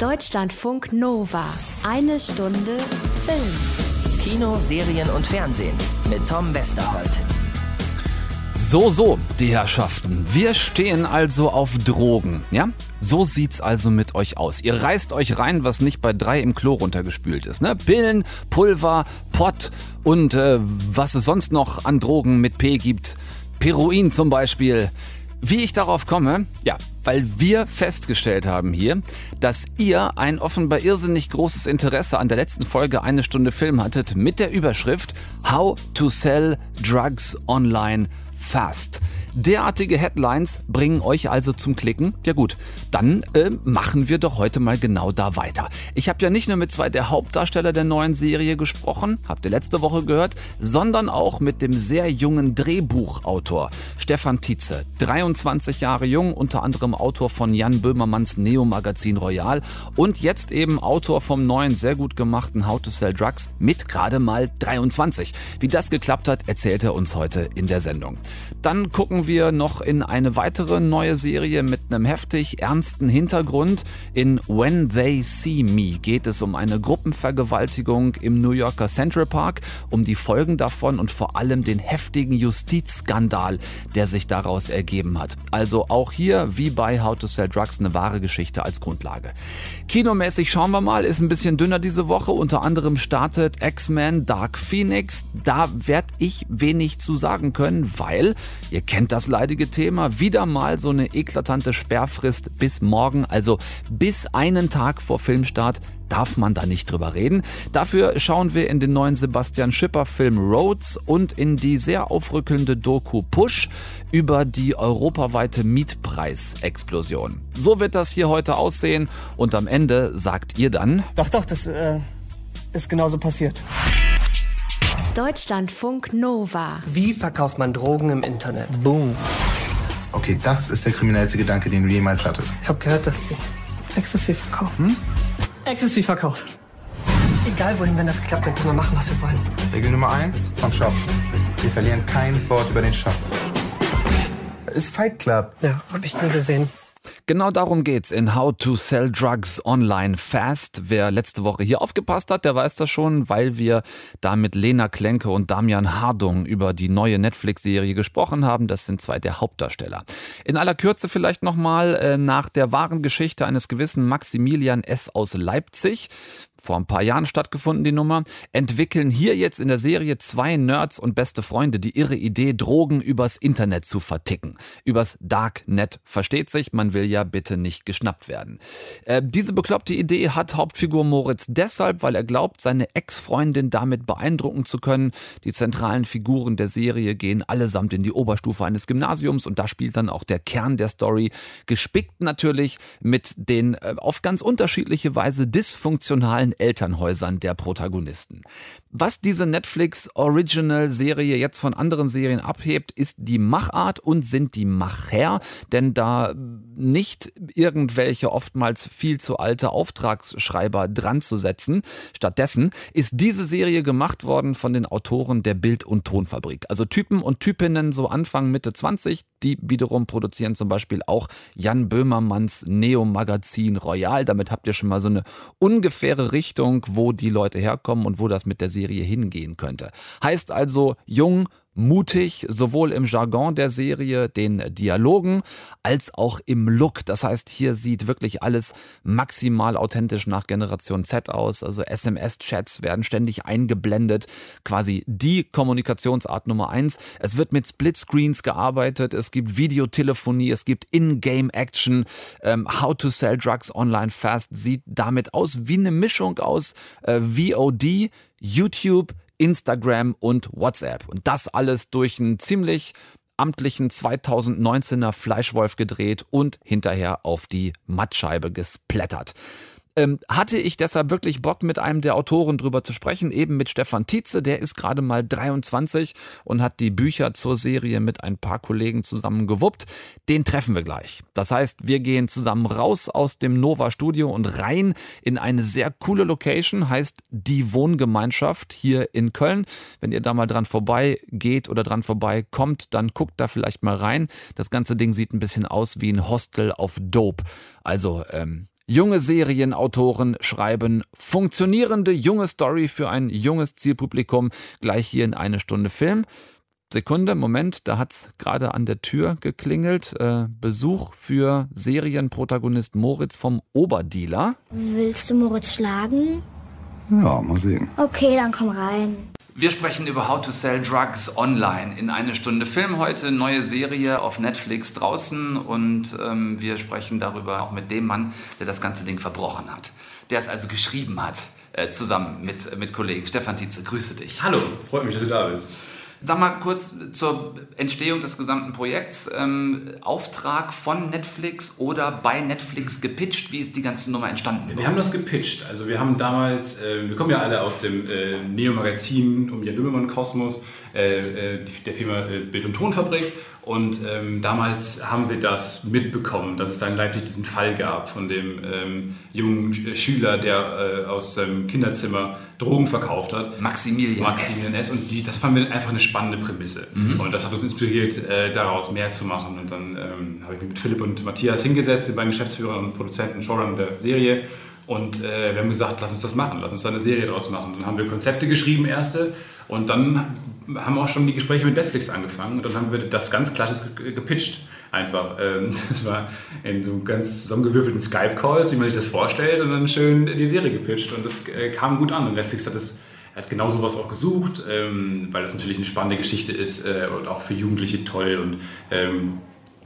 Deutschlandfunk Nova. Eine Stunde Film. Kino, Serien und Fernsehen mit Tom Westerholt. So, so, die Herrschaften. Wir stehen also auf Drogen, ja? So sieht's also mit euch aus. Ihr reißt euch rein, was nicht bei drei im Klo runtergespült ist, ne? Pillen, Pulver, Pott und äh, was es sonst noch an Drogen mit P gibt. Peroin zum Beispiel. Wie ich darauf komme? Ja, weil wir festgestellt haben hier, dass ihr ein offenbar irrsinnig großes Interesse an der letzten Folge eine Stunde Film hattet mit der Überschrift How to Sell Drugs Online Fast. Derartige Headlines bringen euch also zum Klicken. Ja gut, dann äh, machen wir doch heute mal genau da weiter. Ich habe ja nicht nur mit zwei der Hauptdarsteller der neuen Serie gesprochen, habt ihr letzte Woche gehört, sondern auch mit dem sehr jungen Drehbuchautor Stefan Tietze. 23 Jahre jung, unter anderem Autor von Jan Böhmermanns Neo-Magazin Royal und jetzt eben Autor vom neuen, sehr gut gemachten How to Sell Drugs mit gerade mal 23. Wie das geklappt hat, erzählt er uns heute in der Sendung. Dann gucken wir noch in eine weitere neue Serie mit einem heftig ernsten Hintergrund. In When They See Me geht es um eine Gruppenvergewaltigung im New Yorker Central Park, um die Folgen davon und vor allem den heftigen Justizskandal, der sich daraus ergeben hat. Also auch hier, wie bei How to Sell Drugs, eine wahre Geschichte als Grundlage. Kinomäßig schauen wir mal, ist ein bisschen dünner diese Woche. Unter anderem startet X-Men Dark Phoenix. Da werde ich wenig zu sagen können, weil Ihr kennt das leidige Thema. Wieder mal so eine eklatante Sperrfrist bis morgen, also bis einen Tag vor Filmstart darf man da nicht drüber reden. Dafür schauen wir in den neuen Sebastian Schipper Film Roads und in die sehr aufrückelnde Doku Push über die europaweite Mietpreisexplosion. So wird das hier heute aussehen und am Ende sagt ihr dann... Doch, doch, das äh, ist genauso passiert. Deutschlandfunk Nova. Wie verkauft man Drogen im Internet? Boom. Okay, das ist der kriminellste Gedanke, den du jemals hattest. Ich habe gehört, dass sie Ecstasy verkaufen. Hm? Ecstasy verkauft. Egal wohin, wenn das klappt, dann können wir machen, was wir wollen. Regel Nummer eins vom Shop. Wir verlieren kein Wort über den Shop. Ist Fight Club. Ja, hab ich nie gesehen. Genau darum geht's in How to Sell Drugs Online Fast. Wer letzte Woche hier aufgepasst hat, der weiß das schon, weil wir da mit Lena Klenke und Damian Hardung über die neue Netflix-Serie gesprochen haben. Das sind zwei der Hauptdarsteller. In aller Kürze vielleicht nochmal äh, nach der wahren Geschichte eines gewissen Maximilian S. aus Leipzig vor ein paar Jahren stattgefunden, die Nummer, entwickeln hier jetzt in der Serie zwei Nerds und beste Freunde die irre Idee, Drogen übers Internet zu verticken. Übers Darknet versteht sich, man will ja bitte nicht geschnappt werden. Äh, diese bekloppte Idee hat Hauptfigur Moritz deshalb, weil er glaubt, seine Ex-Freundin damit beeindrucken zu können. Die zentralen Figuren der Serie gehen allesamt in die Oberstufe eines Gymnasiums und da spielt dann auch der Kern der Story, gespickt natürlich mit den äh, auf ganz unterschiedliche Weise dysfunktionalen Elternhäusern der Protagonisten. Was diese Netflix-Original-Serie jetzt von anderen Serien abhebt, ist die Machart und sind die Macher, denn da nicht irgendwelche oftmals viel zu alte Auftragsschreiber dran zu setzen. Stattdessen ist diese Serie gemacht worden von den Autoren der Bild- und Tonfabrik. Also Typen und Typinnen so Anfang, Mitte 20, die wiederum produzieren zum Beispiel auch Jan Böhmermanns Neo-Magazin Royal. Damit habt ihr schon mal so eine ungefähre Richtung, wo die Leute herkommen und wo das mit der Serie hingehen könnte. Heißt also jung, mutig, sowohl im Jargon der Serie, den Dialogen, als auch im Look. Das heißt, hier sieht wirklich alles maximal authentisch nach Generation Z aus. Also SMS-Chats werden ständig eingeblendet. Quasi die Kommunikationsart Nummer eins. Es wird mit Splitscreens gearbeitet. Es gibt Videotelefonie. Es gibt In-Game-Action. Ähm, How to Sell Drugs Online Fast sieht damit aus wie eine Mischung aus äh, VOD, YouTube, Instagram und WhatsApp. Und das alles durch einen ziemlich amtlichen 2019er Fleischwolf gedreht und hinterher auf die Mattscheibe gesplättert ähm, hatte ich deshalb wirklich Bock, mit einem der Autoren drüber zu sprechen, eben mit Stefan Tietze, der ist gerade mal 23 und hat die Bücher zur Serie mit ein paar Kollegen zusammen gewuppt. Den treffen wir gleich. Das heißt, wir gehen zusammen raus aus dem Nova Studio und rein in eine sehr coole Location, heißt die Wohngemeinschaft hier in Köln. Wenn ihr da mal dran vorbei geht oder dran vorbei kommt, dann guckt da vielleicht mal rein. Das ganze Ding sieht ein bisschen aus wie ein Hostel auf Dope. Also ähm, Junge Serienautoren schreiben funktionierende junge Story für ein junges Zielpublikum. Gleich hier in eine Stunde Film. Sekunde, Moment, da hat es gerade an der Tür geklingelt. Äh, Besuch für Serienprotagonist Moritz vom Oberdealer. Willst du Moritz schlagen? Ja, mal sehen. Okay, dann komm rein. Wir sprechen über How to Sell Drugs Online in eine Stunde Film heute, neue Serie auf Netflix draußen und ähm, wir sprechen darüber auch mit dem Mann, der das ganze Ding verbrochen hat, der es also geschrieben hat, äh, zusammen mit, mit Kollegen. Stefan Tietze, grüße dich. Hallo, freut mich, dass du da bist. Sag mal kurz zur Entstehung des gesamten Projekts. Ähm, Auftrag von Netflix oder bei Netflix gepitcht? Wie ist die ganze Nummer entstanden? Wir haben das gepitcht. Also wir haben damals, äh, wir kommen ja alle aus dem äh, Neo-Magazin um Jan Böhmermann-Kosmos, äh der Firma äh, Bild- und Tonfabrik. Und ähm, damals haben wir das mitbekommen, dass es da in Leipzig diesen Fall gab von dem ähm, jungen Schüler, der äh, aus seinem Kinderzimmer Drogen verkauft hat. Maximilian, Maximilian S. S. Und die, das fanden wir einfach eine spannende Prämisse. Mhm. Und das hat uns inspiriert, äh, daraus mehr zu machen. Und dann ähm, habe ich mich mit Philipp und Matthias hingesetzt, den beiden Geschäftsführer und Produzenten, Showrunner der Serie. Und äh, wir haben gesagt, lass uns das machen, lass uns da eine Serie draus machen. Dann haben wir Konzepte geschrieben, erste. Und dann haben auch schon die Gespräche mit Netflix angefangen. Und dann haben wir das ganz klassisch gepitcht. Einfach. Ähm, das war in so ganz zusammengewürfelten Skype-Calls, wie man sich das vorstellt. Und dann schön die Serie gepitcht. Und das äh, kam gut an. Und Netflix hat das hat genau sowas auch gesucht, ähm, weil das natürlich eine spannende Geschichte ist äh, und auch für Jugendliche toll. Und ähm,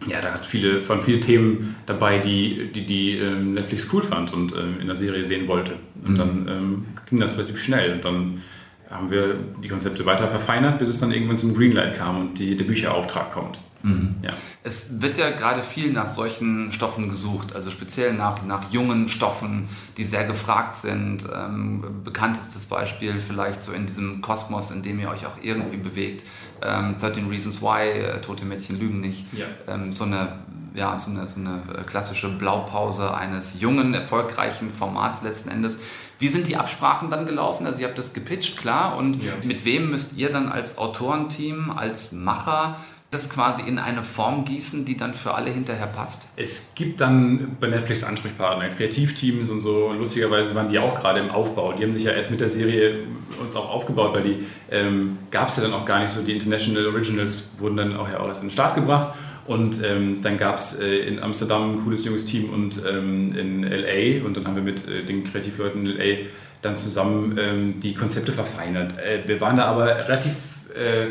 ja, da hat viele, von vielen Themen dabei, die, die, die Netflix cool fand und in der Serie sehen wollte. Und mhm. dann ging das relativ schnell und dann haben wir die Konzepte weiter verfeinert, bis es dann irgendwann zum Greenlight kam und die, der Bücherauftrag kommt. Mhm. Ja. Es wird ja gerade viel nach solchen Stoffen gesucht, also speziell nach, nach jungen Stoffen, die sehr gefragt sind. Ähm, bekanntestes Beispiel vielleicht so in diesem Kosmos, in dem ihr euch auch irgendwie bewegt. Ähm, 13 Reasons Why, äh, Tote Mädchen lügen nicht. Ja. Ähm, so eine ja, so eine, so eine klassische Blaupause eines jungen, erfolgreichen Formats letzten Endes. Wie sind die Absprachen dann gelaufen? Also ihr habt das gepitcht, klar. Und ja. mit wem müsst ihr dann als Autorenteam, als Macher das quasi in eine Form gießen, die dann für alle hinterher passt? Es gibt dann bei Netflix Ansprechpartner, Kreativteams und so. Lustigerweise waren die auch gerade im Aufbau. Die haben sich ja erst mit der Serie uns auch aufgebaut, weil die ähm, gab es ja dann auch gar nicht so. Die International Originals wurden dann auch ja auch erst in den Start gebracht. Und ähm, dann gab es äh, in Amsterdam ein cooles junges Team und ähm, in LA. Und dann haben wir mit äh, den Kreativleuten in LA dann zusammen ähm, die Konzepte verfeinert. Äh, wir waren da aber relativ äh,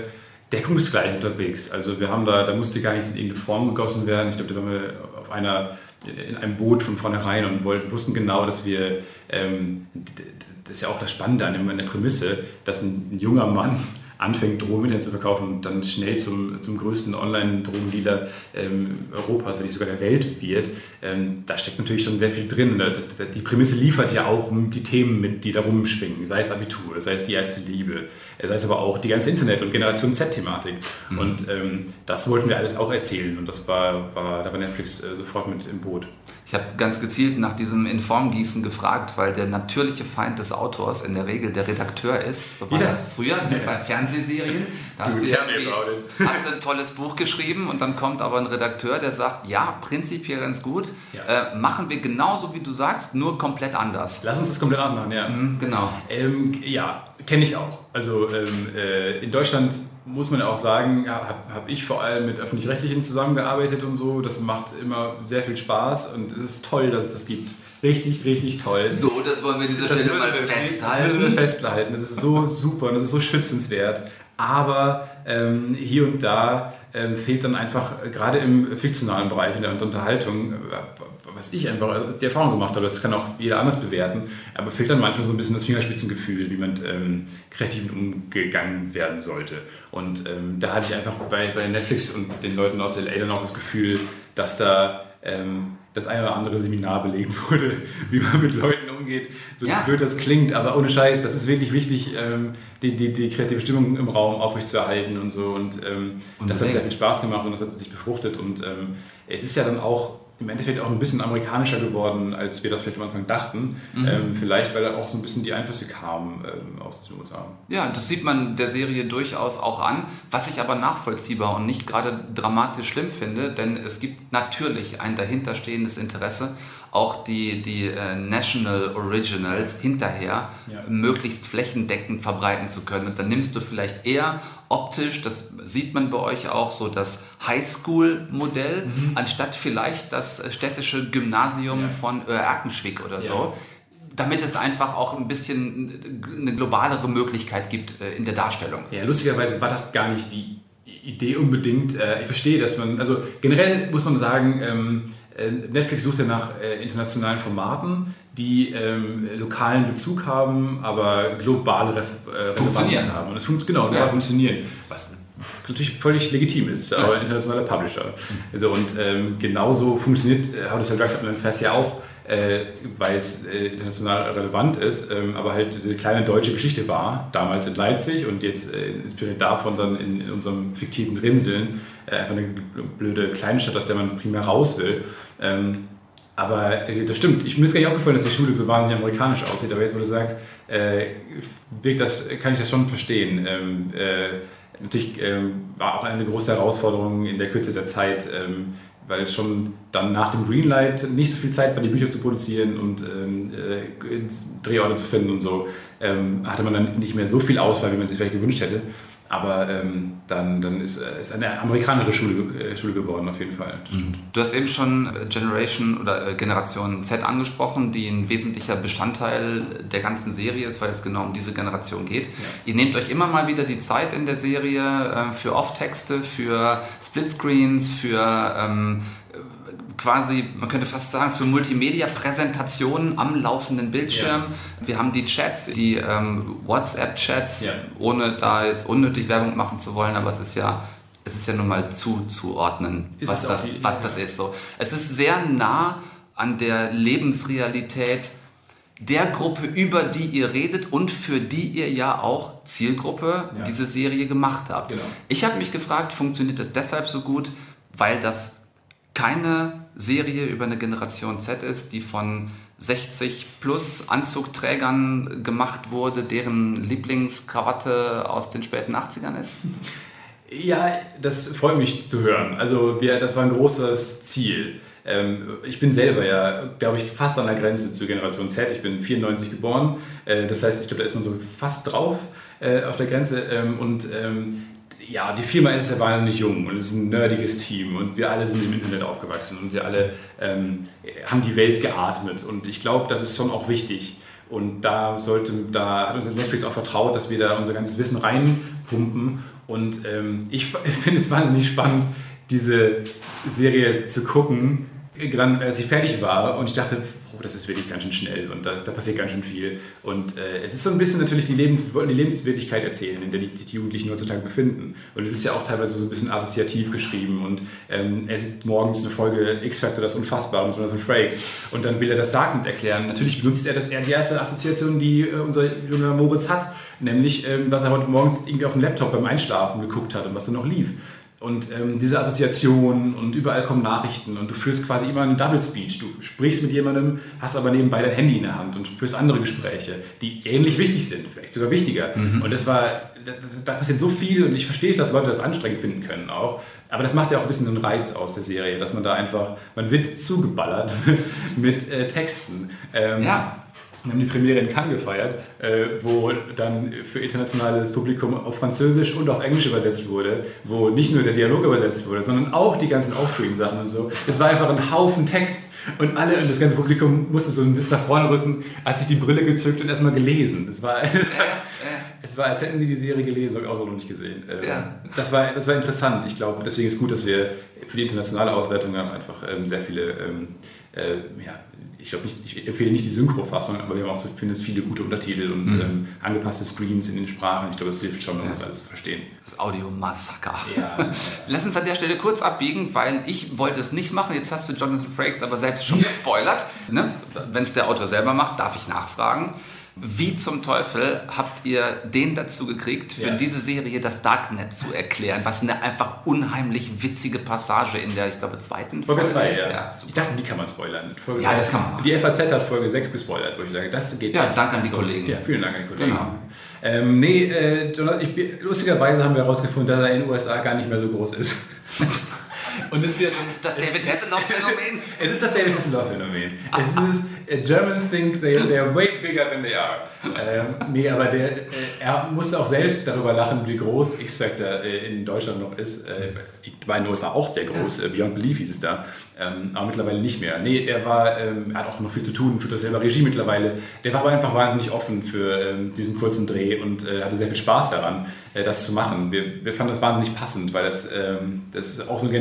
deckungsgleich unterwegs. Also wir haben da, da musste gar nichts in irgendeine Form gegossen werden. Ich glaube, da waren wir auf einer, in einem Boot von vornherein und wollten, wussten genau, dass wir, ähm, das ist ja auch das Spannende an der Prämisse, dass ein, ein junger Mann anfängt, Drogen zu verkaufen und dann schnell zum, zum größten Online-Drogendealer ähm, Europas, wenn nicht sogar der Welt wird, ähm, da steckt natürlich schon sehr viel drin. Das, das, die Prämisse liefert ja auch die Themen mit, die da rumschwingen, sei es Abitur, sei es die erste Liebe, sei es aber auch die ganze Internet- und Generation Z-Thematik. Mhm. Und ähm, das wollten wir alles auch erzählen und das war, war da war Netflix äh, sofort mit im Boot. Ich habe ganz gezielt nach diesem Informgießen gefragt, weil der natürliche Feind des Autors in der Regel der Redakteur ist. So war ja. das früher ja. bei Fernsehserien. Da hast du, hast du ein tolles Buch geschrieben und dann kommt aber ein Redakteur, der sagt, ja, prinzipiell ganz gut, ja. äh, machen wir genauso, wie du sagst, nur komplett anders. Lass uns das komplett anders machen, ja. Mhm, genau. Ähm, ja, kenne ich auch. Also ähm, äh, in Deutschland muss man auch sagen, ja, habe hab ich vor allem mit Öffentlich-Rechtlichen zusammengearbeitet und so. Das macht immer sehr viel Spaß und es ist toll, dass es das gibt. Richtig, richtig toll. So, das wollen wir an dieser Stelle mal festhalten. Das müssen wir festhalten. Das ist so super und das ist so schützenswert. Aber ähm, hier und da ähm, fehlt dann einfach, äh, gerade im fiktionalen Bereich in der Unterhaltung, äh, was ich einfach die Erfahrung gemacht habe, das kann auch jeder anders bewerten, aber fehlt dann manchmal so ein bisschen das Fingerspitzengefühl, wie mit ähm, kreativ umgegangen werden sollte. Und ähm, da hatte ich einfach bei, bei Netflix und den Leuten aus LA dann auch das Gefühl, dass da ähm, das eine oder andere Seminar belegt wurde, wie man mit Leuten umgeht. So ja. blöd das klingt, aber ohne Scheiß, das ist wirklich wichtig, ähm, die, die, die kreative Stimmung im Raum aufrechtzuerhalten und so. Und, ähm, und das hat sehr viel Spaß gemacht und das hat sich befruchtet. Und ähm, es ist ja dann auch im Endeffekt auch ein bisschen amerikanischer geworden, als wir das vielleicht am Anfang dachten. Mhm. Ähm, vielleicht, weil da auch so ein bisschen die Einflüsse kamen ähm, aus den USA. Ja, das sieht man der Serie durchaus auch an, was ich aber nachvollziehbar und nicht gerade dramatisch schlimm finde, denn es gibt natürlich ein dahinterstehendes Interesse auch die, die äh, National Originals hinterher Ja. möglichst flächendeckend verbreiten zu können. Und dann nimmst du vielleicht eher optisch, das sieht man bei euch auch, so das Highschool-Modell, anstatt vielleicht das äh, städtische Gymnasium Mhm. Ja. von äh, Erkenschwick oder Ja. so. Damit es einfach auch ein bisschen eine globalere Möglichkeit gibt in der Darstellung. Ja, lustigerweise war das gar nicht die Idee unbedingt. Ich verstehe, dass man, also generell muss man sagen, ähm, äh, Netflix sucht ja nach äh, internationalen Formaten, die ähm, lokalen Bezug haben, aber globale Ref äh, Relevanz haben. Und es funkt, genau, Ja. ja. funktionieren. Was natürlich völlig legitim ist, aber ein internationaler Publisher. Also, und ähm, genauso funktioniert äh, How to Sell Drugs Online Fast ja auch, äh, weil es äh, international relevant ist, ähm, aber halt diese kleine deutsche Geschichte war, damals in Leipzig und jetzt äh, inspiriert davon dann in, in unserem fiktiven Rinseln, äh, einfach eine blöde Kleinstadt, aus der man primär raus will. Ähm, aber äh, das stimmt. Ich, mir ist gar nicht aufgefallen, dass die Schule so wahnsinnig amerikanisch aussieht. Aber jetzt, wo du sagst, äh, wirkt das, kann ich das schon verstehen. Ähm, äh, natürlich ähm, war auch eine große Herausforderung in der Kürze der Zeit, ähm, weil schon dann nach dem Greenlight nicht so viel Zeit war, die Bücher zu produzieren und ähm, äh, Drehorte zu finden und so, ähm, hatte man dann nicht mehr so viel Auswahl, wie man sich vielleicht gewünscht hätte. Aber ähm, dann, dann ist es eine amerikanische Schule, äh, Schule geworden, auf jeden Fall. Stimmt. Du hast eben schon äh, Generation oder äh, Generation Z angesprochen, die ein wesentlicher Bestandteil der ganzen Serie ist, weil es genau um diese Generation geht. Ihr nehmt euch immer mal wieder die Zeit in der Serie äh, für Off-Texte, für Splitscreens, für ähm, äh, quasi, man könnte fast sagen, für Multimedia-Präsentationen am laufenden Bildschirm. Wir haben die Chats, die ähm, WhatsApp-Chats, Ja. ohne da jetzt unnötig Werbung machen zu wollen, aber es ist ja, es ist ja nun mal zuzuordnen, Ist was das, die- was das ist. So. Es ist sehr nah an der Lebensrealität der Gruppe, über die ihr redet und für die ihr ja auch Zielgruppe Ja. diese Serie gemacht habt. Genau. Ich habe mich gefragt, funktioniert das deshalb so gut, weil das keine Serie über eine Generation Z ist, die von 60 plus Anzugträgern gemacht wurde, deren Lieblingskrawatte aus den späten 80ern ist? Ja, das freut mich zu hören. Also wir, das war ein großes Ziel. Ähm, ich bin selber ja, glaube ich, fast an der Grenze zur Generation Z. Ich bin 94 geboren. Äh, das heißt, ich glaube, da ist man so fast drauf äh, auf der Grenze. Ähm, und ähm, ja, die Firma ist ja wahnsinnig jung und es ist ein nerdiges Team und wir alle sind im Internet aufgewachsen und wir alle ähm, haben die Welt geatmet. Und ich glaube, das ist schon auch wichtig. Und da sollte, da hat uns Netflix auch vertraut, dass wir da unser ganzes Wissen reinpumpen. Und ähm, ich f- finde es wahnsinnig spannend, diese Serie zu gucken, dann, als sie fertig war. Und ich dachte, oh, das ist wirklich ganz schön schnell und da, da passiert ganz schön viel. Und äh, es ist so ein bisschen natürlich die, Lebens die Lebenswirklichkeit erzählen, in der die, die Jugendlichen heutzutage befinden. Und es ist ja auch teilweise so ein bisschen assoziativ geschrieben. Und ähm, er sieht morgens eine Folge X-Factor, das Unfassbare mit Jonathan Frakes. Und dann will er das Darknet erklären. Natürlich benutzt er das eher die erste Assoziation, die äh, unser junger Moritz hat. Nämlich, ähm, was er heute morgens irgendwie auf dem Laptop beim Einschlafen geguckt hat und was da noch lief. Und ähm, diese Assoziation und überall kommen Nachrichten und du führst quasi immer einen Double Speech. Du sprichst mit jemandem, hast aber nebenbei dein Handy in der Hand und führst andere Gespräche, die ähnlich wichtig sind, vielleicht sogar wichtiger. Und das war, da, da passiert so viel und ich verstehe, dass Leute das anstrengend finden können auch. Aber das macht ja auch ein bisschen den Reiz aus der Serie, dass man da einfach, man wird zugeballert mit äh, Texten. Ähm, Ja. Wir haben die Premiere in Cannes gefeiert, äh, wo dann für internationales Publikum auf Französisch und auf Englisch übersetzt wurde, wo nicht nur der Dialog übersetzt wurde, sondern auch die ganzen Offscreen-Sachen und so. Es war einfach ein Haufen Text und alle und das ganze Publikum musste so einen Sitz nach vorne rücken, hat sich die Brille gezückt und erstmal gelesen. Es war, es war, als hätten sie die Serie gelesen, außer noch nicht gesehen. Ähm, Ja. das, war, das war interessant. Ich glaube, deswegen ist gut, dass wir für die internationale Auswertung auch einfach ähm, sehr viele ähm, äh, ja, ich glaube nicht, ich empfehle nicht die Synchrofassung, aber wir haben auch zumindest viele gute Untertitel und ähm, angepasste Screens in den Sprachen. Ich glaube, das hilft schon, um das alles zu verstehen. Das Audio-Massaker. Ja. Lass uns an der Stelle kurz abbiegen, weil ich wollte es nicht machen. Jetzt hast du Jonathan Frakes aber selbst schon gespoilert. Ne? Wenn es der Autor selber macht, darf ich nachfragen. Wie zum Teufel habt ihr den dazu gekriegt, für Ja. diese Serie das Darknet zu erklären? Was eine einfach unheimlich witzige Passage in der, ich glaube, zweiten Folge 2, ist. ja. ja ich dachte, die kann man spoilern. Folge Ja, zwei- das kann man machen. Die FAZ hat Folge 6 gespoilert, wo ich sage, das geht Ja, nicht. Dank an die Kollegen. Ja, vielen Dank an die Kollegen. Genau. Ähm, nee, äh, ich, lustigerweise haben wir herausgefunden, dass er in den USA gar nicht mehr so groß ist. Und es wird das David Hasselhoff-Phänomen? es ist das David Hasselhoff-Phänomen. es ist Germans think they, they're way bigger than they are. Ähm, nee, aber der, äh, er musste auch selbst darüber lachen, wie groß X-Factor äh, in Deutschland noch ist. Äh, bei den USA auch sehr groß. Ja. Äh, Beyond Belief hieß es da. Ähm, aber mittlerweile nicht mehr. Nee, der war, ähm, hat auch noch viel zu tun, führt das selber Regie mittlerweile. Der war aber einfach wahnsinnig offen für ähm, diesen kurzen Dreh und äh, hatte sehr viel Spaß daran, äh, das zu machen. Wir, wir fanden das wahnsinnig passend, weil das, ähm, das ist auch so ein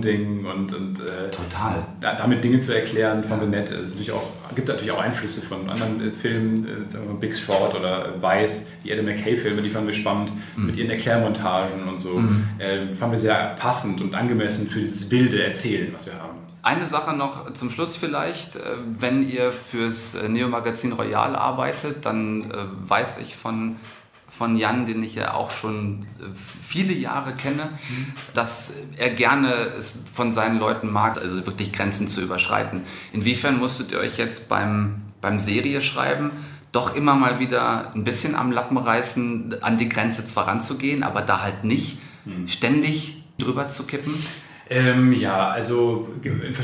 Generationending und, und äh, Total. Da, damit Dinge zu erklären, fanden wir nett. Es natürlich auch, gibt natürlich auch Einflüsse von anderen äh, Filmen, äh, sagen wir Big Short oder Vice, die Adam McKay-Filme, die fanden wir spannend, mhm. mit ihren Erklärmontagen und so. Mhm. Äh, fanden wir sehr passend und angemessen für dieses wilde Erzählen, was wir haben. Eine Sache noch zum Schluss vielleicht. Äh, wenn ihr fürs äh, Neo-Magazin Royal arbeitet, dann äh, weiß ich von, von Jan, den ich ja auch schon viele Jahre kenne, dass er gerne es von seinen Leuten mag, also wirklich Grenzen zu überschreiten. Inwiefern musstet ihr euch jetzt beim, beim Serie schreiben doch immer mal wieder ein bisschen am Lappen reißen, an die Grenze zwar ranzugehen, aber da halt nicht mhm. ständig drüber zu kippen? Ähm, ja, also in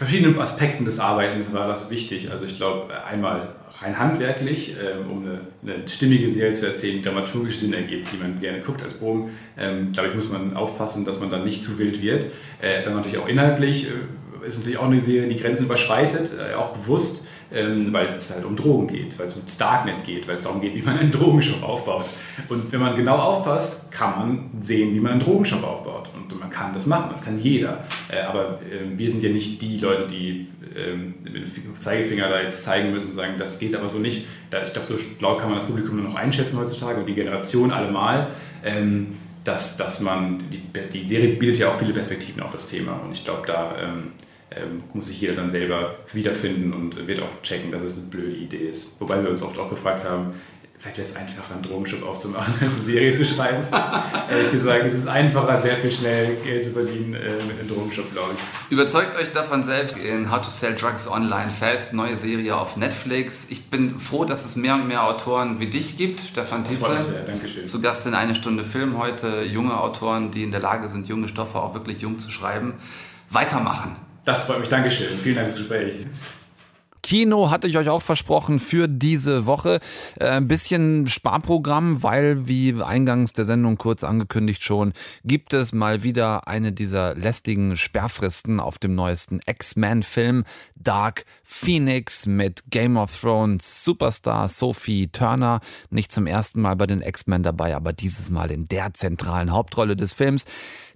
verschiedenen Aspekten des Arbeitens war das wichtig. Also ich glaube, einmal rein handwerklich, ähm, um eine, eine, stimmige Serie zu erzählen, dramaturgisch Sinn ergibt, die man gerne guckt als Bogen. Ähm, glaube ich, muss man aufpassen, dass man dann nicht zu wild wird. Äh, dann natürlich auch inhaltlich äh, ist natürlich auch eine Serie, die Grenzen überschreitet, äh, auch bewusst ähm, weil es halt um Drogen geht, weil es um Darknet geht, weil es darum geht, wie man einen Drogenshop aufbaut. Und wenn man genau aufpasst, kann man sehen, wie man einen Drogenshop aufbaut. Und man kann das machen, das kann jeder. Äh, aber äh, wir sind ja nicht die Leute, die äh, mit dem Zeigefinger da jetzt zeigen müssen und sagen, das geht aber so nicht. Ich glaube, so laut kann man das Publikum nur noch einschätzen heutzutage und die Generation allemal. Ähm, dass, dass man, die, die Serie bietet ja auch viele Perspektiven auf das Thema und ich glaube, da ähm, ähm, muss sich jeder dann selber wiederfinden und wird auch checken, dass es eine blöde Idee ist. Wobei wir uns oft auch gefragt haben, vielleicht wäre es einfacher, einen Drogenshop aufzumachen, als eine Serie zu schreiben. Ehrlich gesagt, es ist einfacher, sehr viel schnell Geld zu verdienen äh, mit einem Drogenshop, glaube ich. Überzeugt euch davon selbst in How to Sell Drugs Online Fast, neue Serie auf Netflix. Ich bin froh, dass es mehr und mehr Autoren wie dich gibt, Stefan Tietze. Zu Gast in eine Stunde Film heute, junge Autoren, die in der Lage sind, junge Stoffe auch wirklich jung zu schreiben. Weitermachen. Das freut mich. Dankeschön. Vielen Dank fürs Gespräch. Kino hatte ich euch auch versprochen für diese Woche. Äh, ein bisschen Sparprogramm, weil, wie eingangs der Sendung kurz angekündigt schon, gibt es mal wieder eine dieser lästigen Sperrfristen auf dem neuesten X-Men-Film Dark Phoenix mit Game of Thrones Superstar Sophie Turner. Nicht zum ersten Mal bei den X-Men dabei, aber dieses Mal in der zentralen Hauptrolle des Films.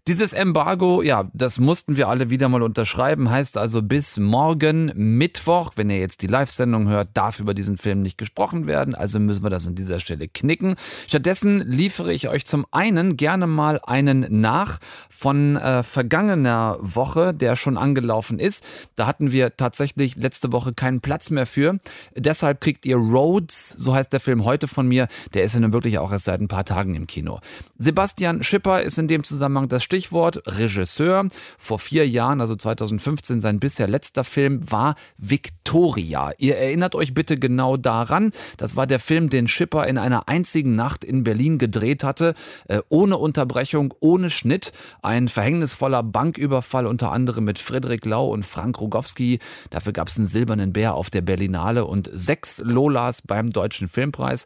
Dieses Embargo, ja, das mussten wir alle wieder mal unterschreiben, heißt also bis morgen Mittwoch, wenn ihr jetzt die Live-Sendung hört, darf über diesen Film nicht gesprochen werden, also müssen wir das an dieser Stelle knicken. Stattdessen liefere ich euch zum einen gerne mal einen nach von äh, vergangener Woche, der schon angelaufen ist. Da hatten wir tatsächlich letzte Woche keinen Platz mehr für. Deshalb kriegt ihr Rhodes, so heißt der Film heute von mir, der ist ja nun wirklich auch erst seit ein paar Tagen im Kino. Sebastian Schipper ist in dem Zusammenhang das Stichwort Regisseur. Vor vier Jahren, also 2015, sein bisher letzter Film war Victoria. Ihr erinnert euch bitte genau daran. Das war der Film, den Schipper in einer einzigen Nacht in Berlin gedreht hatte, äh, ohne Unterbrechung, ohne Schnitt. Ein verhängnisvoller Banküberfall unter anderem mit Friedrich Lau und Frank Rogowski. Dafür gab es einen silbernen Bär auf der Berlinale und sechs Lolas beim Deutschen Filmpreis.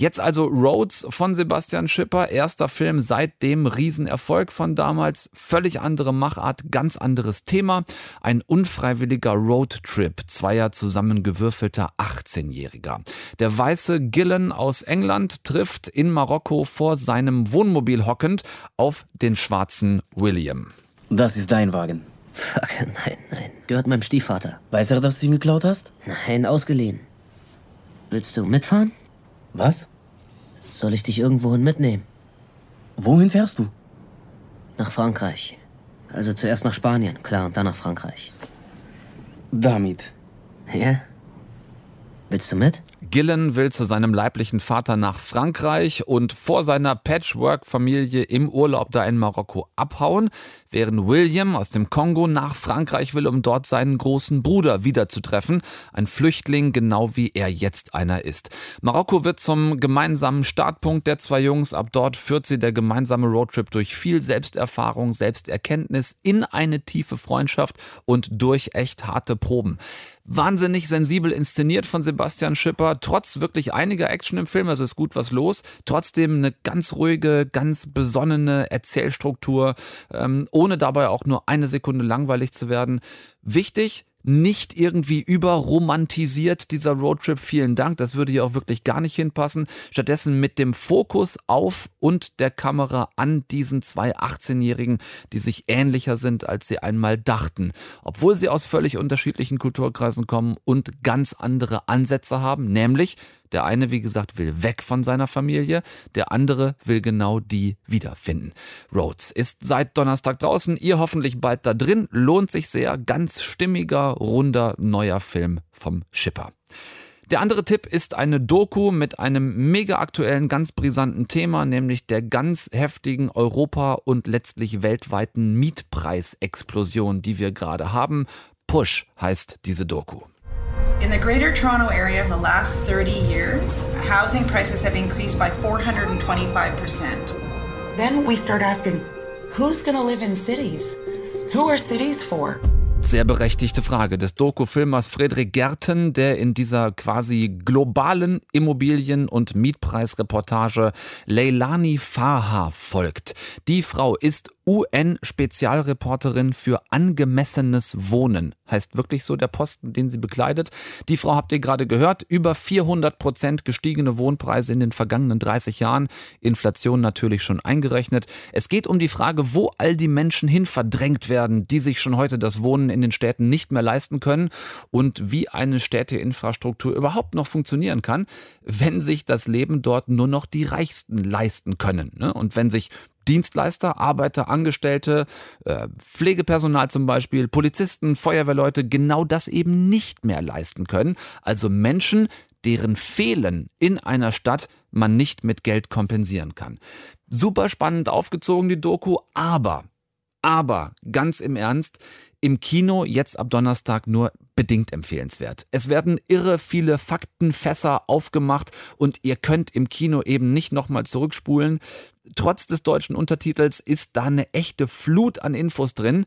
Jetzt also Rhodes von Sebastian Schipper, erster Film seit dem Riesenerfolg von damals, völlig andere Machart, ganz anderes Thema, ein unfreiwilliger Roadtrip zweier zusammengewürfelter 18-Jähriger. Der weiße Gillen aus England trifft in Marokko vor seinem Wohnmobil hockend auf den schwarzen William. Das ist dein Wagen. Fuck, nein, nein. Gehört meinem Stiefvater. Weiß er, dass du ihn geklaut hast? Nein, ausgeliehen. Willst du mitfahren? Was? Soll ich dich irgendwohin mitnehmen? Wohin fährst du? Nach Frankreich. Also zuerst nach Spanien, klar, und dann nach Frankreich. Damit. Ja? Willst du mit? Gillen will zu seinem leiblichen Vater nach Frankreich und vor seiner Patchwork-Familie im Urlaub da in Marokko abhauen. Während William aus dem Kongo nach Frankreich will, um dort seinen großen Bruder wiederzutreffen. Ein Flüchtling, genau wie er jetzt einer ist. Marokko wird zum gemeinsamen Startpunkt der zwei Jungs. Ab dort führt sie der gemeinsame Roadtrip durch viel Selbsterfahrung, Selbsterkenntnis in eine tiefe Freundschaft und durch echt harte Proben. Wahnsinnig sensibel inszeniert von Sebastian Schipper, trotz wirklich einiger Action im Film, also ist gut was los. Trotzdem eine ganz ruhige, ganz besonnene Erzählstruktur, ähm, ohne dabei auch nur eine Sekunde langweilig zu werden. Wichtig, nicht irgendwie überromantisiert, dieser Roadtrip. Vielen Dank. Das würde hier auch wirklich gar nicht hinpassen. Stattdessen mit dem Fokus auf und der Kamera an diesen zwei 18-Jährigen, die sich ähnlicher sind, als sie einmal dachten. Obwohl sie aus völlig unterschiedlichen Kulturkreisen kommen und ganz andere Ansätze haben, nämlich der eine, wie gesagt, will weg von seiner Familie, der andere will genau die wiederfinden. Rhodes ist seit Donnerstag draußen, ihr hoffentlich bald da drin, lohnt sich sehr, ganz stimmiger, runder, neuer Film vom Schipper. Der andere Tipp ist eine Doku mit einem mega aktuellen, ganz brisanten Thema, nämlich der ganz heftigen Europa- und letztlich weltweiten Mietpreisexplosion, die wir gerade haben. Push heißt diese Doku. In the Greater Toronto Area of the last 30 years, housing prices have increased by 425%. Then we start asking, who's going to live in cities? Who are cities for? Sehr berechtigte Frage des Doku-Filmers Friedrich Gerten, der in dieser quasi globalen Immobilien- und Mietpreisreportage Leilani Farha folgt. Die Frau ist UN-Spezialreporterin für angemessenes Wohnen. Heißt wirklich so der Posten, den sie bekleidet. Die Frau habt ihr gerade gehört. Über 400 Prozent gestiegene Wohnpreise in den vergangenen 30 Jahren. Inflation natürlich schon eingerechnet. Es geht um die Frage, wo all die Menschen hin verdrängt werden, die sich schon heute das Wohnen in den Städten nicht mehr leisten können und wie eine Städteinfrastruktur überhaupt noch funktionieren kann, wenn sich das Leben dort nur noch die Reichsten leisten können. Ne? Und wenn sich Dienstleister, Arbeiter, Angestellte, äh, Pflegepersonal zum Beispiel, Polizisten, Feuerwehrleute genau das eben nicht mehr leisten können. Also Menschen, deren Fehlen in einer Stadt man nicht mit Geld kompensieren kann. Super spannend aufgezogen, die Doku, aber, aber, ganz im Ernst, im Kino jetzt ab Donnerstag nur bedingt empfehlenswert. Es werden irre viele Faktenfässer aufgemacht und ihr könnt im Kino eben nicht nochmal zurückspulen. Trotz des deutschen Untertitels ist da eine echte Flut an Infos drin.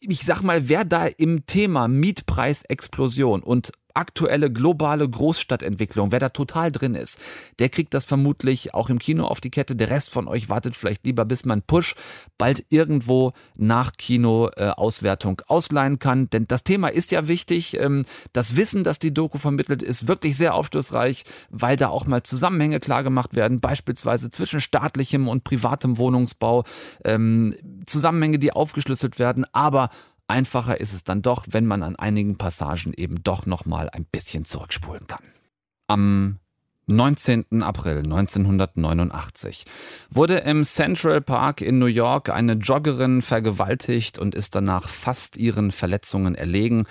Ich sag mal, wer da im Thema Mietpreisexplosion und aktuelle globale Großstadtentwicklung, wer da total drin ist, der kriegt das vermutlich auch im Kino auf die Kette. Der Rest von euch wartet vielleicht lieber, bis man Push bald irgendwo nach Kino-Auswertung äh, ausleihen kann. Denn das Thema ist ja wichtig. Ähm, das Wissen, das die Doku vermittelt, ist wirklich sehr aufschlussreich, weil da auch mal Zusammenhänge klargemacht werden, beispielsweise zwischen staatlichem und privatem Wohnungsbau, ähm, Zusammenhänge, die aufgeschlüsselt werden, aber Einfacher ist es dann doch, wenn man an einigen Passagen eben doch nochmal ein bisschen zurückspulen kann. Am 19. April 1989 wurde im Central Park in New York eine Joggerin vergewaltigt und ist danach fast ihren Verletzungen erlegen.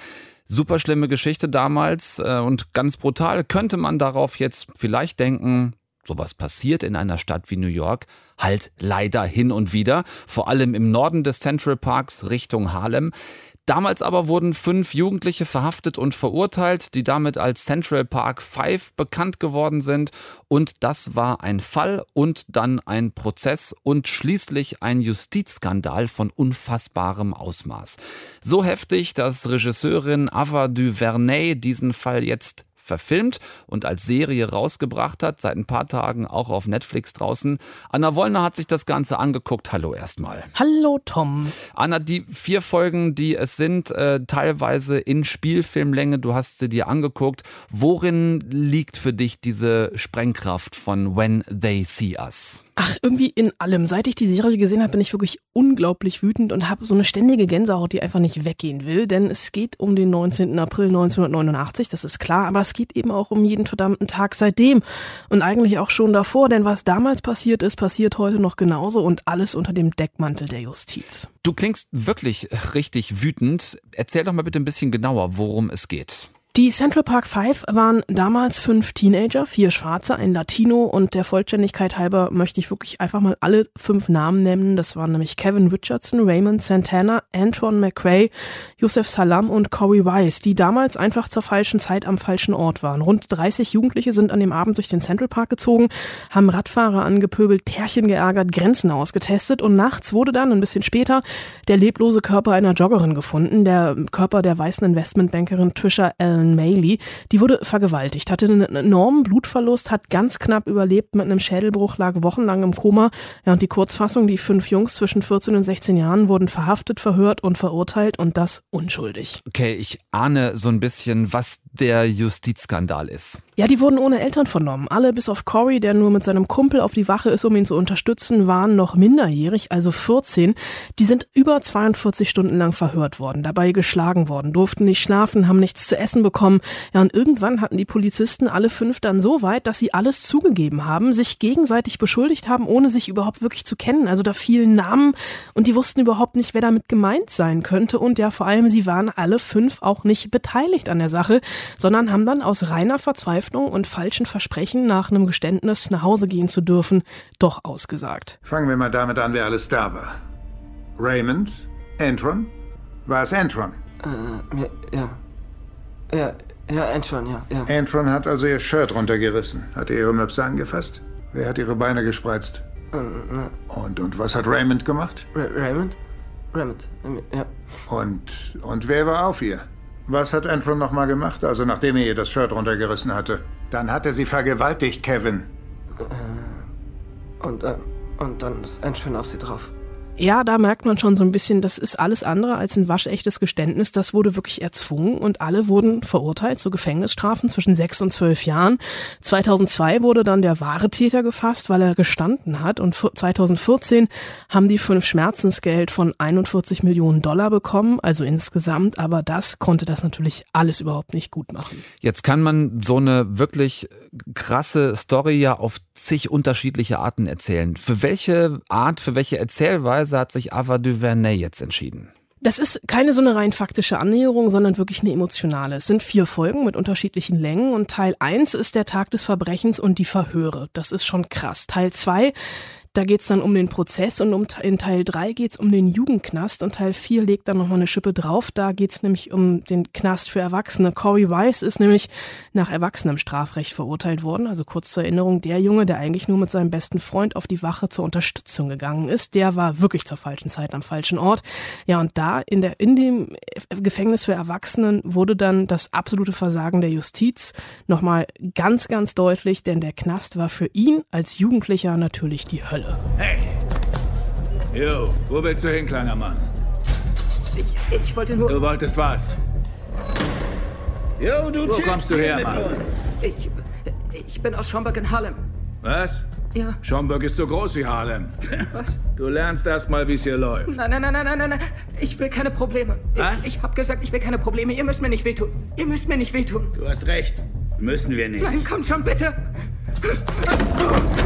Super schlimme Geschichte damals äh, und ganz brutal könnte man darauf jetzt vielleicht denken, sowas passiert in einer Stadt wie New York halt leider hin und wieder, vor allem im Norden des Central Parks Richtung Harlem. Damals aber wurden fünf Jugendliche verhaftet und verurteilt, die damit als Central Park Five bekannt geworden sind. Und das war ein Fall und dann ein Prozess und schließlich ein Justizskandal von unfassbarem Ausmaß. So heftig, dass Regisseurin Ava DuVernay diesen Fall jetzt verfilmt und als Serie rausgebracht hat, seit ein paar Tagen auch auf Netflix draußen. Anna Wollner hat sich das Ganze angeguckt. Hallo erstmal. Hallo Tom. Anna, die vier Folgen, die es sind, äh, teilweise in Spielfilmlänge, du hast sie dir angeguckt. Worin liegt für dich diese Sprengkraft von When They See Us? Ach, irgendwie in allem. Seit ich die Serie gesehen habe, bin ich wirklich unglaublich wütend und habe so eine ständige Gänsehaut, die einfach nicht weggehen will. Denn es geht um den 19. April 1989, das ist klar, aber es geht eben auch um jeden verdammten Tag seitdem und eigentlich auch schon davor, denn was damals passiert ist, passiert heute noch genauso und alles unter dem Deckmantel der Justiz. Du klingst wirklich richtig wütend. Erzähl doch mal bitte ein bisschen genauer, worum es geht. Die Central Park Five waren damals fünf Teenager, vier Schwarze, ein Latino und der Vollständigkeit halber möchte ich wirklich einfach mal alle fünf Namen nennen. Das waren nämlich Kevin Richardson, Raymond Santana, Antoine McRae, Yusef Salam und Corey Weiss, die damals einfach zur falschen Zeit am falschen Ort waren. Rund 30 Jugendliche sind an dem Abend durch den Central Park gezogen, haben Radfahrer angepöbelt, Pärchen geärgert, Grenzen ausgetestet und nachts wurde dann, ein bisschen später, der leblose Körper einer Joggerin gefunden, der Körper der weißen Investmentbankerin Trisha Allen Helen Maley. Die wurde vergewaltigt, hatte einen enormen Blutverlust, hat ganz knapp überlebt mit einem Schädelbruch, lag wochenlang im Koma. Ja, und die Kurzfassung, die fünf Jungs zwischen 14 und 16 Jahren wurden verhaftet, verhört und verurteilt und das unschuldig. Okay, ich ahne so ein bisschen, was der Justizskandal ist. Ja, die wurden ohne Eltern vernommen. Alle bis auf Corey, der nur mit seinem Kumpel auf die Wache ist, um ihn zu unterstützen, waren noch minderjährig, also 14. Die sind über 42 Stunden lang verhört worden, dabei geschlagen worden, durften nicht schlafen, haben nichts zu essen bekommen. Ja, und irgendwann hatten die Polizisten alle fünf dann so weit, dass sie alles zugegeben haben, sich gegenseitig beschuldigt haben, ohne sich überhaupt wirklich zu kennen. Also da fielen Namen und die wussten überhaupt nicht, wer damit gemeint sein könnte. Und ja, vor allem, sie waren alle fünf auch nicht beteiligt an der Sache, sondern haben dann aus reiner Verzweiflung und falschen Versprechen nach einem Geständnis nach Hause gehen zu dürfen, doch ausgesagt. Fangen wir mal damit an, wer alles da war. Raymond? Antron? War es Antron? Äh, ja. Ja, ja, Antron, ja, ja. Antron hat also ihr Shirt runtergerissen. Hat er ihre Möpse angefasst? Wer hat ihre Beine gespreizt? Äh, ne. Und, und was hat Raymond gemacht? Ra Raymond? Raymond, ähm, ja. Und, und wer war auf ihr? Was hat Antron nochmal gemacht, also nachdem er ihr das Shirt runtergerissen hatte? Dann hat er sie vergewaltigt, Kevin. Äh, und, äh, und dann ist Antron auf sie drauf. Ja, da merkt man schon so ein bisschen, das ist alles andere als ein waschechtes Geständnis. Das wurde wirklich erzwungen und alle wurden verurteilt zu Gefängnisstrafen zwischen sechs und zwölf Jahren. 2002 wurde dann der wahre Täter gefasst, weil er gestanden hat und 2014 haben die fünf Schmerzensgeld von 41 Millionen Dollar bekommen, also insgesamt, aber das konnte das natürlich alles überhaupt nicht gut machen. Jetzt kann man so eine wirklich krasse Story ja auf zig unterschiedliche Arten erzählen. Für welche Art, für welche Erzählweise hat sich Ava DuVernay jetzt entschieden? Das ist keine so eine rein faktische Annäherung, sondern wirklich eine emotionale. Es sind vier Folgen mit unterschiedlichen Längen und Teil 1 ist der Tag des Verbrechens und die Verhöre. Das ist schon krass. Teil 2 da geht's dann um den Prozess und um, in Teil 3 geht's um den Jugendknast und Teil 4 legt dann nochmal eine Schippe drauf. Da geht's nämlich um den Knast für Erwachsene. Corey Weiss ist nämlich nach erwachsenem Strafrecht verurteilt worden. Also kurz zur Erinnerung, der Junge, der eigentlich nur mit seinem besten Freund auf die Wache zur Unterstützung gegangen ist, der war wirklich zur falschen Zeit am falschen Ort. Ja, und da in, der, in dem Gefängnis für Erwachsenen wurde dann das absolute Versagen der Justiz nochmal ganz, ganz deutlich, denn der Knast war für ihn als Jugendlicher natürlich die Hölle. Hey! Jo, wo willst du hin, kleiner Mann? Ich, ich wollte nur. Du wolltest was? Jo, du Wo kommst du her, Mann? Ich, ich bin aus Schaumburg in Harlem. Was? Ja. Schaumburg ist so groß wie Harlem. Was? Du lernst erst mal, wie es hier läuft. Nein, nein, nein, nein, nein, nein. Ich will keine Probleme. Was? Ich, ich hab gesagt, ich will keine Probleme. Ihr müsst mir nicht wehtun. Ihr müsst mir nicht wehtun. Du hast recht. Müssen wir nicht. Nein, kommt schon, bitte.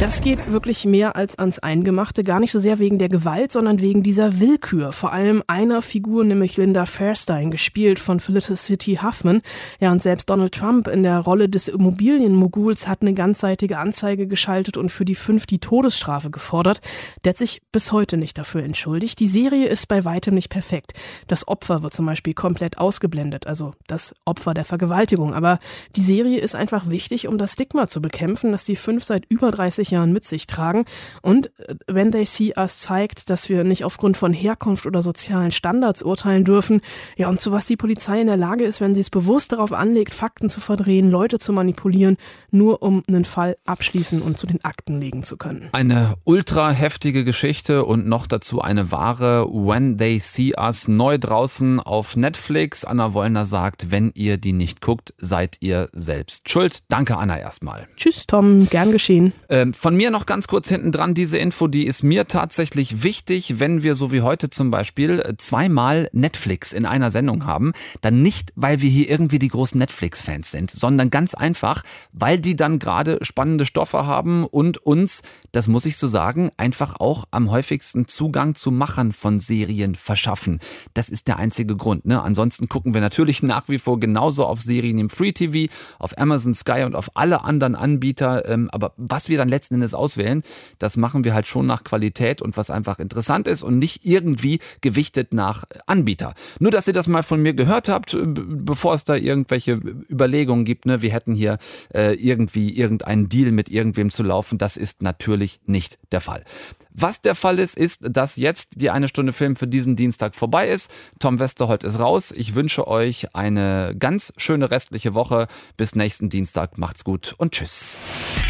Das geht wirklich mehr als ans Eingemachte, gar nicht so sehr wegen der Gewalt, sondern wegen dieser Willkür. Vor allem einer Figur, nämlich Linda Fairstein, gespielt von Felicity Huffman. Ja, und selbst Donald Trump in der Rolle des Immobilienmoguls hat eine ganzseitige Anzeige geschaltet und für die fünf die Todesstrafe gefordert. Der hat sich bis heute nicht dafür entschuldigt. Die Serie ist bei weitem nicht perfekt. Das Opfer wird zum Beispiel komplett ausgeblendet, also das Opfer der Vergewaltigung. Aber die Serie ist einfach wichtig, um das Stigma zu bekämpfen, dass die fünf seit über 30 Jahren mit sich tragen. Und äh, When They See Us zeigt, dass wir nicht aufgrund von Herkunft oder sozialen Standards urteilen dürfen. Ja, und zu was die Polizei in der Lage ist, wenn sie es bewusst darauf anlegt, Fakten zu verdrehen, Leute zu manipulieren, nur um einen Fall abschließen und zu den Akten legen zu können. Eine ultra heftige Geschichte und noch dazu eine wahre When They See Us neu draußen auf Netflix. Anna Wollner sagt, wenn ihr die nicht guckt, seid ihr selbst schuld. Danke, Anna, erstmal. Tschüss, Tom. Gern geschehen. Sehen. Ähm, von mir noch ganz kurz hinten dran, diese Info, die ist mir tatsächlich wichtig, wenn wir so wie heute zum Beispiel zweimal Netflix in einer Sendung haben, dann nicht, weil wir hier irgendwie die großen Netflix-Fans sind, sondern ganz einfach, weil die dann gerade spannende Stoffe haben und uns, das muss ich so sagen, einfach auch am häufigsten Zugang zu Machern von Serien verschaffen. Das ist der einzige Grund. Ne? Ansonsten gucken wir natürlich nach wie vor genauso auf Serien im Free TV, auf Amazon Sky und auf alle anderen Anbieter. Ähm, aber was wir dann letzten Endes auswählen, das machen wir halt schon nach Qualität und was einfach interessant ist und nicht irgendwie gewichtet nach Anbieter. Nur, dass ihr das mal von mir gehört habt, bevor es da irgendwelche Überlegungen gibt, ne, wir hätten hier äh, irgendwie irgendeinen Deal mit irgendwem zu laufen. Das ist natürlich nicht der Fall. Was der Fall ist, ist, dass jetzt die eine Stunde Film für diesen Dienstag vorbei ist. Tom Westerholt ist raus. Ich wünsche euch eine ganz schöne restliche Woche. Bis nächsten Dienstag. Macht's gut und tschüss.